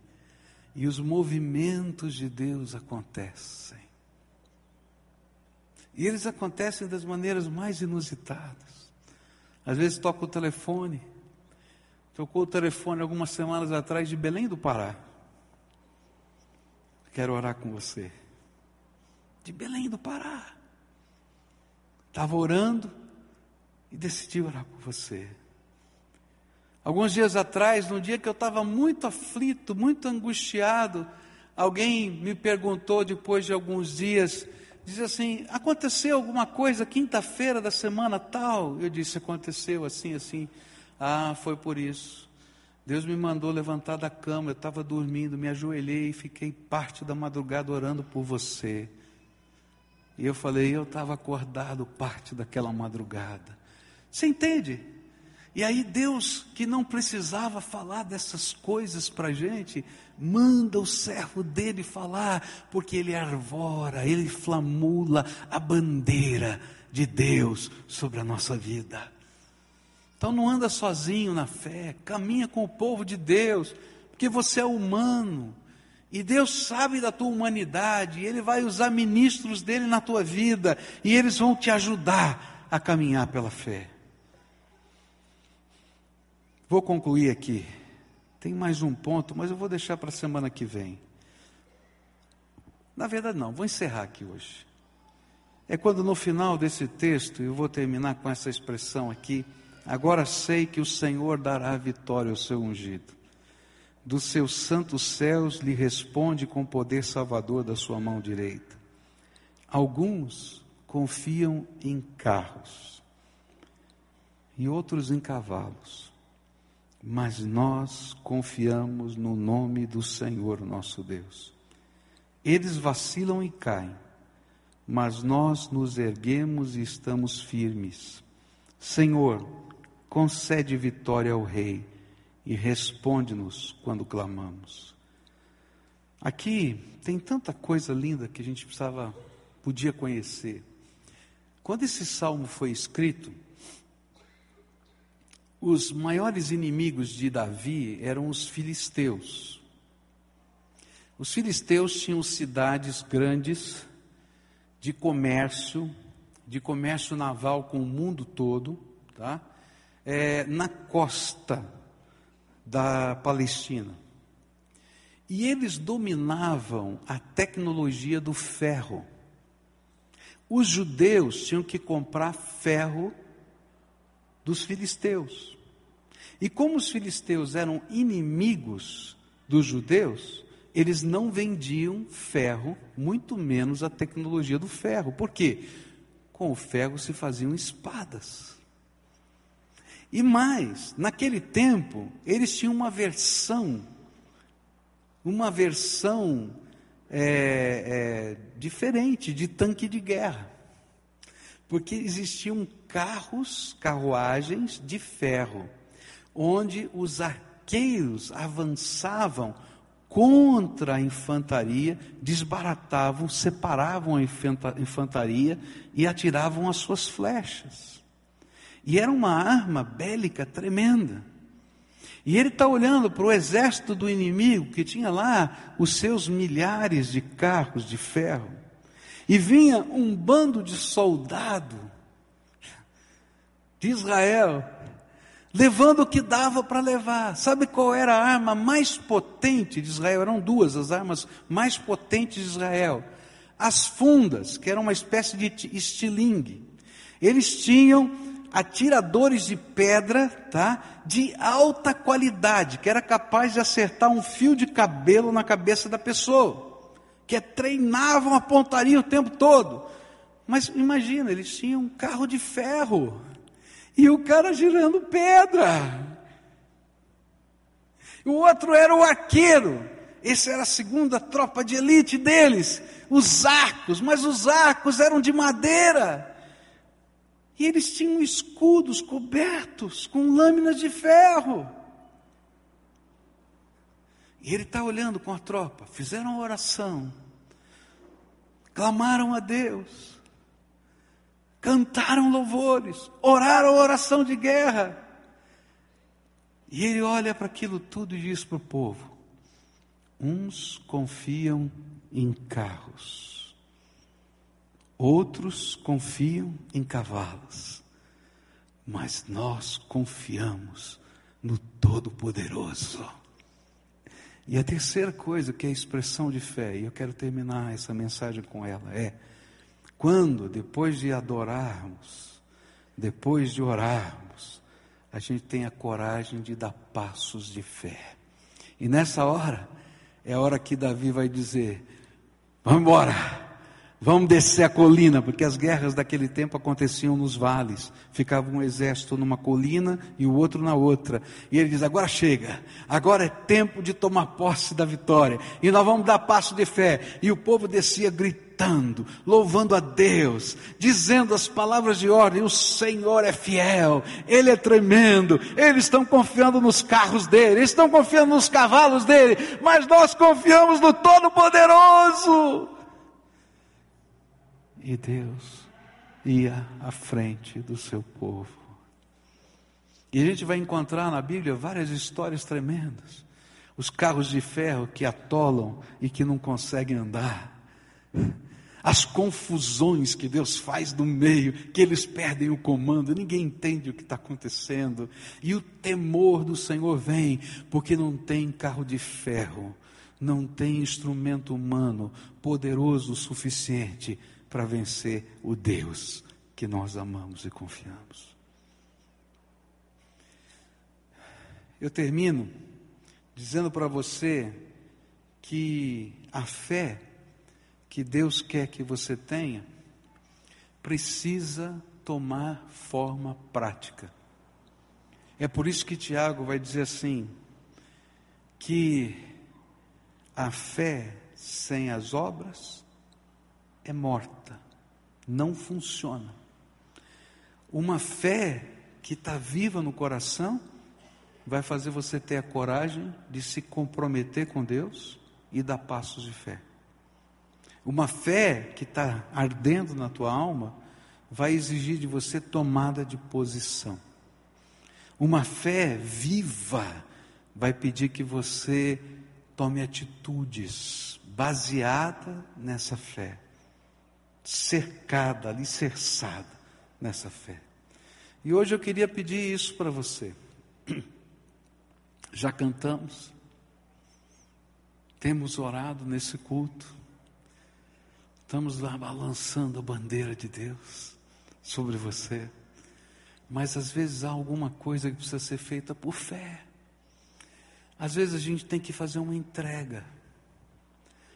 E os movimentos de Deus acontecem. E eles acontecem das maneiras mais inusitadas. Às vezes toca o telefone. Tocou o telefone algumas semanas atrás de Belém do Pará. Quero orar com você. De Belém do Pará. Estava orando e decidi orar por você. Alguns dias atrás, num dia que eu estava muito aflito, muito angustiado, alguém me perguntou depois de alguns dias, diz assim: aconteceu alguma coisa quinta-feira da semana tal? Eu disse: aconteceu assim, assim. Ah, foi por isso. Deus me mandou levantar da cama, eu estava dormindo, me ajoelhei e fiquei parte da madrugada orando por você. E eu falei: eu estava acordado parte daquela madrugada. Você entende? E aí Deus, que não precisava falar dessas coisas para a gente, manda o servo dele falar, porque ele arvora, ele flamula a bandeira de Deus sobre a nossa vida. Então não anda sozinho na fé, caminha com o povo de Deus, porque você é humano. E Deus sabe da tua humanidade, e Ele vai usar ministros dele na tua vida, e eles vão te ajudar a caminhar pela fé. Vou concluir aqui. Tem mais um ponto, mas eu vou deixar para a semana que vem. Na verdade, não, vou encerrar aqui hoje. É quando no final desse texto, eu vou terminar com essa expressão aqui. Agora sei que o Senhor dará vitória ao seu ungido. Dos seus santos céus lhe responde com poder salvador da sua mão direita. Alguns confiam em carros e outros em cavalos mas nós confiamos no nome do Senhor nosso Deus. Eles vacilam e caem, mas nós nos erguemos e estamos firmes. Senhor, concede vitória ao Rei e responde-nos quando clamamos. Aqui tem tanta coisa linda que a gente precisava, podia conhecer. Quando esse salmo foi escrito, os maiores inimigos de Davi eram os filisteus. Os filisteus tinham cidades grandes de comércio, de comércio naval com o mundo todo, tá? É, na costa da Palestina. E eles dominavam a tecnologia do ferro. Os judeus tinham que comprar ferro dos filisteus. E como os filisteus eram inimigos dos judeus, eles não vendiam ferro, muito menos a tecnologia do ferro. Por quê? Com o ferro se faziam espadas. E mais, naquele tempo, eles tinham uma versão, uma versão é, é, diferente de tanque de guerra. Porque existiam carros, carruagens de ferro, onde os arqueiros avançavam contra a infantaria, desbaratavam, separavam a infantaria e atiravam as suas flechas. E era uma arma bélica tremenda. E ele está olhando para o exército do inimigo, que tinha lá os seus milhares de carros de ferro. E vinha um bando de soldado de Israel, levando o que dava para levar. Sabe qual era a arma mais potente de Israel? Eram duas as armas mais potentes de Israel. As fundas, que eram uma espécie de estilingue. Eles tinham atiradores de pedra, tá? De alta qualidade, que era capaz de acertar um fio de cabelo na cabeça da pessoa, que treinavam a pontaria o tempo todo. Mas imagina, eles tinham um carro de ferro e o cara girando pedra. O outro era o arqueiro. Esse era a segunda tropa de elite deles, os arcos, mas os arcos eram de madeira. E eles tinham escudos cobertos com lâminas de ferro. E ele está olhando com a tropa, fizeram oração, clamaram a Deus. Cantaram louvores, oraram oração de guerra. E ele olha para aquilo tudo e diz para o povo: uns confiam em carros, outros confiam em cavalos, mas nós confiamos no Todo-Poderoso. E a terceira coisa que é a expressão de fé, e eu quero terminar essa mensagem com ela, é quando, depois de adorarmos, depois de orarmos, a gente tem a coragem de dar passos de fé. E nessa hora, é a hora que Davi vai dizer: Vamos embora. Vamos descer a colina, porque as guerras daquele tempo aconteciam nos vales. Ficava um exército numa colina e o outro na outra. E ele diz: agora chega, agora é tempo de tomar posse da vitória. E nós vamos dar passo de fé. E o povo descia gritando, louvando a Deus, dizendo as palavras de ordem: o Senhor é fiel, Ele é tremendo. Eles estão confiando nos carros dele, estão confiando nos cavalos dele, mas nós confiamos no Todo-Poderoso. E Deus ia à frente do seu povo. E a gente vai encontrar na Bíblia várias histórias tremendas. Os carros de ferro que atolam e que não conseguem andar. As confusões que Deus faz no meio, que eles perdem o comando, ninguém entende o que está acontecendo. E o temor do Senhor vem, porque não tem carro de ferro, não tem instrumento humano poderoso o suficiente para vencer o Deus que nós amamos e confiamos. Eu termino dizendo para você que a fé que Deus quer que você tenha precisa tomar forma prática. É por isso que Tiago vai dizer assim: que a fé sem as obras é morta, não funciona. Uma fé que está viva no coração vai fazer você ter a coragem de se comprometer com Deus e dar passos de fé. Uma fé que está ardendo na tua alma vai exigir de você tomada de posição. Uma fé viva vai pedir que você tome atitudes baseada nessa fé cercada, alicerçada nessa fé. E hoje eu queria pedir isso para você. Já cantamos, temos orado nesse culto, estamos lá balançando a bandeira de Deus sobre você, mas às vezes há alguma coisa que precisa ser feita por fé. Às vezes a gente tem que fazer uma entrega.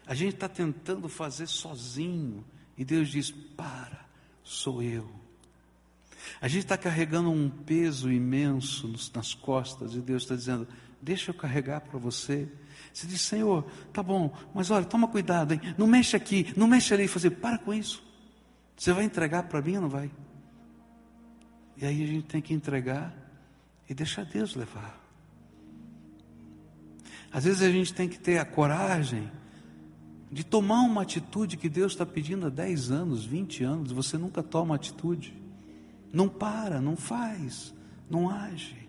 A gente está tentando fazer sozinho e Deus diz: Para, sou eu. A gente está carregando um peso imenso nas costas e Deus está dizendo: Deixa eu carregar para você. Você diz: Senhor, tá bom, mas olha, toma cuidado, hein? não mexe aqui, não mexe ali. Fazer, para com isso. Você vai entregar para mim ou não vai? E aí a gente tem que entregar e deixar Deus levar. Às vezes a gente tem que ter a coragem de tomar uma atitude que Deus está pedindo há 10 anos, 20 anos, você nunca toma atitude, não para, não faz, não age.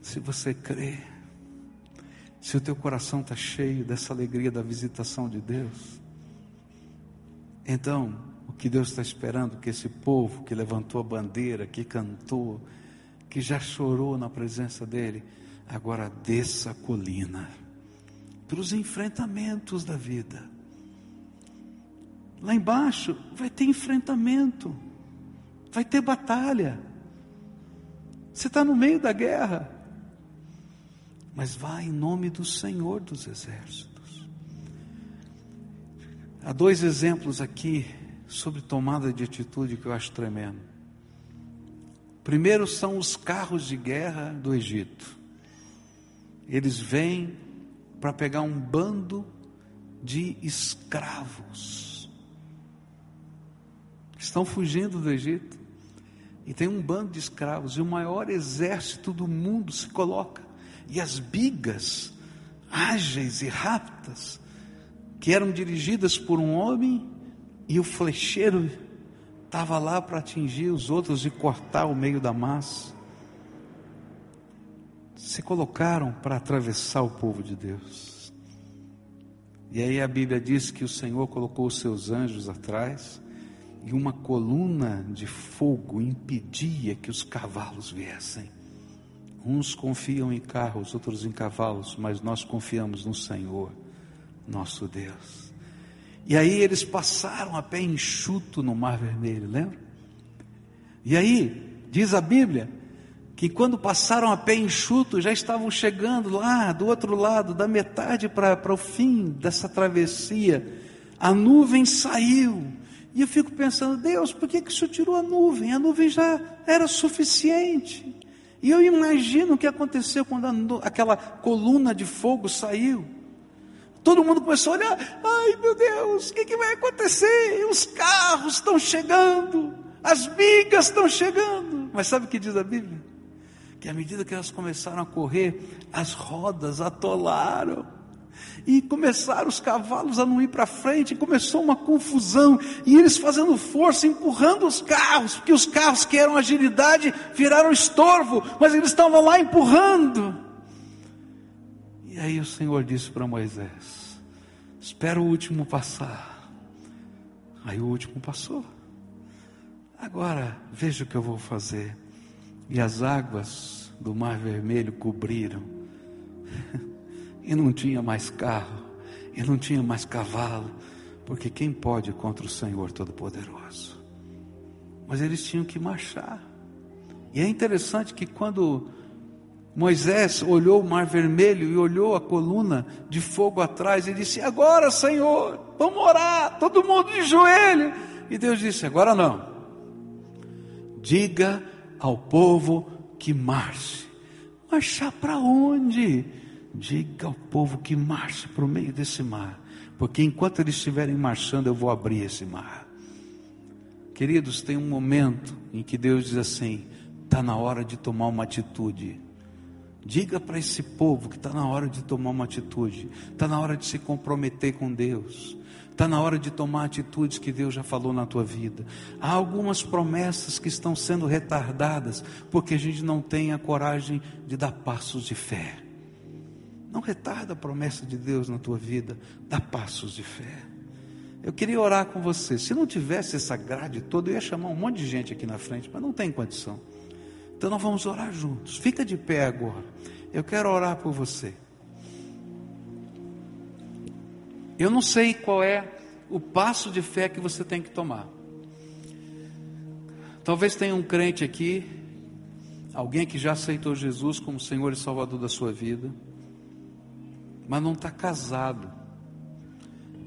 Se você crê, se o teu coração está cheio dessa alegria da visitação de Deus, então o que Deus está esperando que esse povo que levantou a bandeira, que cantou, que já chorou na presença dele, agora desça a colina para os enfrentamentos da vida. Lá embaixo vai ter enfrentamento, vai ter batalha. Você está no meio da guerra, mas vá em nome do Senhor dos Exércitos. Há dois exemplos aqui sobre tomada de atitude que eu acho tremendo. Primeiro são os carros de guerra do Egito. Eles vêm para pegar um bando de escravos. Estão fugindo do Egito. E tem um bando de escravos, e o maior exército do mundo se coloca. E as bigas, ágeis e rápidas, que eram dirigidas por um homem, e o flecheiro estava lá para atingir os outros e cortar o meio da massa. Se colocaram para atravessar o povo de Deus. E aí a Bíblia diz que o Senhor colocou os seus anjos atrás e uma coluna de fogo impedia que os cavalos viessem. Uns confiam em carros, outros em cavalos, mas nós confiamos no Senhor, nosso Deus. E aí eles passaram a pé enxuto no Mar Vermelho, lembra? E aí, diz a Bíblia, que quando passaram a pé enxuto, já estavam chegando lá do outro lado, da metade para o fim dessa travessia. A nuvem saiu e eu fico pensando, Deus, por que, que o Senhor tirou a nuvem? A nuvem já era suficiente. E eu imagino o que aconteceu quando a, aquela coluna de fogo saiu. Todo mundo começou a olhar, ai meu Deus, o que, que vai acontecer? Os carros estão chegando, as migas estão chegando. Mas sabe o que diz a Bíblia? Que à medida que elas começaram a correr, as rodas atolaram. E começaram os cavalos a não ir para frente, começou uma confusão, e eles fazendo força, empurrando os carros, porque os carros que eram agilidade viraram estorvo, mas eles estavam lá empurrando. E aí o Senhor disse para Moisés: Espera o último passar. Aí o último passou. Agora veja o que eu vou fazer. E as águas do Mar Vermelho cobriram. e não tinha mais carro, e não tinha mais cavalo, porque quem pode contra o Senhor Todo-Poderoso? Mas eles tinham que marchar. E é interessante que quando Moisés olhou o mar vermelho e olhou a coluna de fogo atrás e disse: Agora, Senhor, vamos orar, todo mundo de joelho. E Deus disse: Agora não. Diga ao povo que marche. Marchar para onde? Diga ao povo que marche para o meio desse mar, porque enquanto eles estiverem marchando, eu vou abrir esse mar. Queridos, tem um momento em que Deus diz assim: está na hora de tomar uma atitude. Diga para esse povo que está na hora de tomar uma atitude, está na hora de se comprometer com Deus, está na hora de tomar atitudes que Deus já falou na tua vida. Há algumas promessas que estão sendo retardadas porque a gente não tem a coragem de dar passos de fé. Não retarda a promessa de Deus na tua vida, dá passos de fé. Eu queria orar com você. Se não tivesse essa grade toda, eu ia chamar um monte de gente aqui na frente, mas não tem condição. Então nós vamos orar juntos. Fica de pé agora. Eu quero orar por você. Eu não sei qual é o passo de fé que você tem que tomar. Talvez tenha um crente aqui, alguém que já aceitou Jesus como Senhor e Salvador da sua vida mas não está casado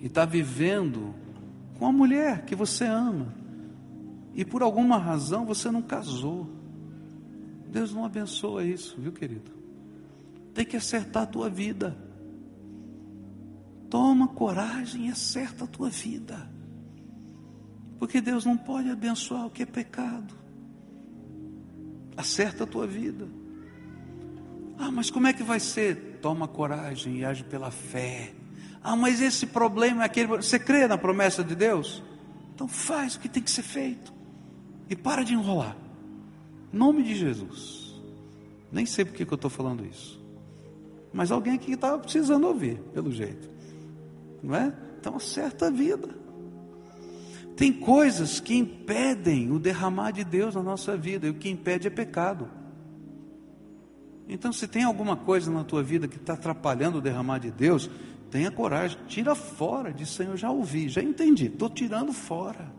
e está vivendo com a mulher que você ama e por alguma razão você não casou. Deus não abençoa isso, viu, querido? Tem que acertar a tua vida. Toma coragem e acerta a tua vida. Porque Deus não pode abençoar o que é pecado. Acerta a tua vida. Ah, mas como é que vai ser? Toma coragem e age pela fé. Ah, mas esse problema é aquele. Você crê na promessa de Deus? Então faz o que tem que ser feito. E para de enrolar. Em nome de Jesus. Nem sei por que eu estou falando isso. Mas alguém aqui estava precisando ouvir, pelo jeito. Não é? Então acerta a vida. Tem coisas que impedem o derramar de Deus na nossa vida, e o que impede é pecado. Então, se tem alguma coisa na tua vida que está atrapalhando o derramar de Deus, tenha coragem, tira fora. Diz, Senhor, já ouvi, já entendi, estou tirando fora.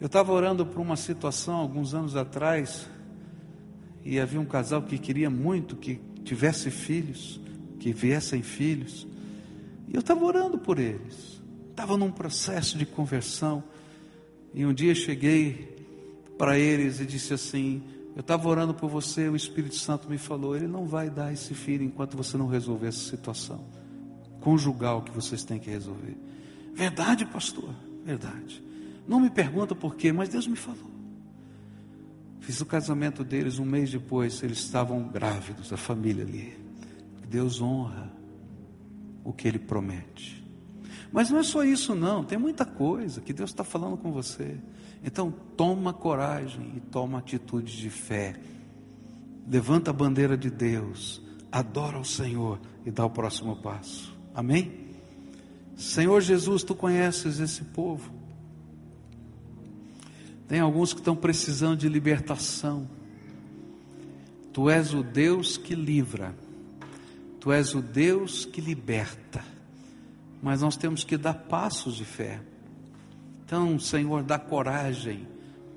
Eu estava orando por uma situação alguns anos atrás, e havia um casal que queria muito que tivesse filhos, que viessem filhos, e eu estava orando por eles, estava num processo de conversão, e um dia cheguei para eles e disse assim: Eu estava orando por você, o Espírito Santo me falou, ele não vai dar esse filho enquanto você não resolver essa situação conjugal que vocês têm que resolver. Verdade, pastor, verdade. Não me pergunta por quê, mas Deus me falou. Fiz o casamento deles um mês depois, eles estavam grávidos, a família ali. Deus honra o que Ele promete. Mas não é só isso, não, tem muita coisa que Deus está falando com você. Então, toma coragem e toma atitude de fé. Levanta a bandeira de Deus, adora o Senhor e dá o próximo passo. Amém? Senhor Jesus, tu conheces esse povo. Tem alguns que estão precisando de libertação. Tu és o Deus que livra. Tu és o Deus que liberta. Mas nós temos que dar passos de fé. Então, Senhor, dá coragem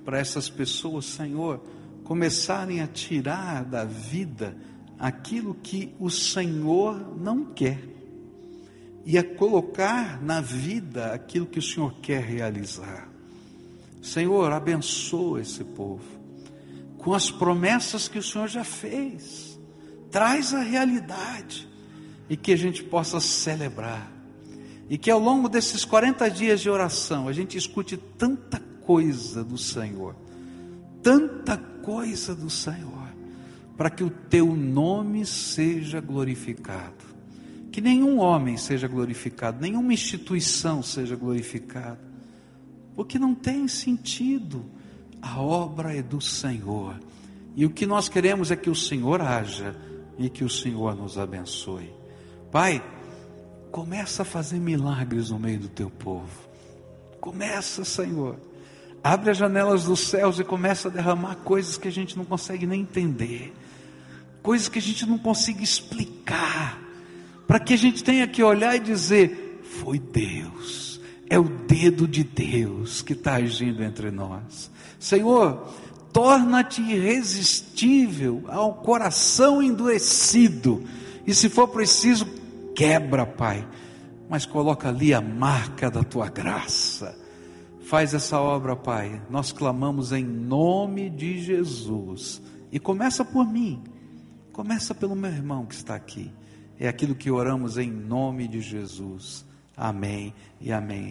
para essas pessoas, Senhor, começarem a tirar da vida aquilo que o Senhor não quer e a colocar na vida aquilo que o Senhor quer realizar. Senhor, abençoa esse povo com as promessas que o Senhor já fez. Traz a realidade e que a gente possa celebrar e que ao longo desses 40 dias de oração a gente escute tanta coisa do Senhor, tanta coisa do Senhor, para que o teu nome seja glorificado. Que nenhum homem seja glorificado, nenhuma instituição seja glorificada, porque não tem sentido. A obra é do Senhor. E o que nós queremos é que o Senhor haja e que o Senhor nos abençoe. Pai, Começa a fazer milagres no meio do teu povo. Começa, Senhor. Abre as janelas dos céus e começa a derramar coisas que a gente não consegue nem entender. Coisas que a gente não consegue explicar. Para que a gente tenha que olhar e dizer: Foi Deus. É o dedo de Deus que está agindo entre nós. Senhor, torna-te irresistível ao coração endurecido. E se for preciso, quebra, Pai, mas coloca ali a marca da tua graça. Faz essa obra, Pai. Nós clamamos em nome de Jesus. E começa por mim. Começa pelo meu irmão que está aqui. É aquilo que oramos em nome de Jesus. Amém e amém.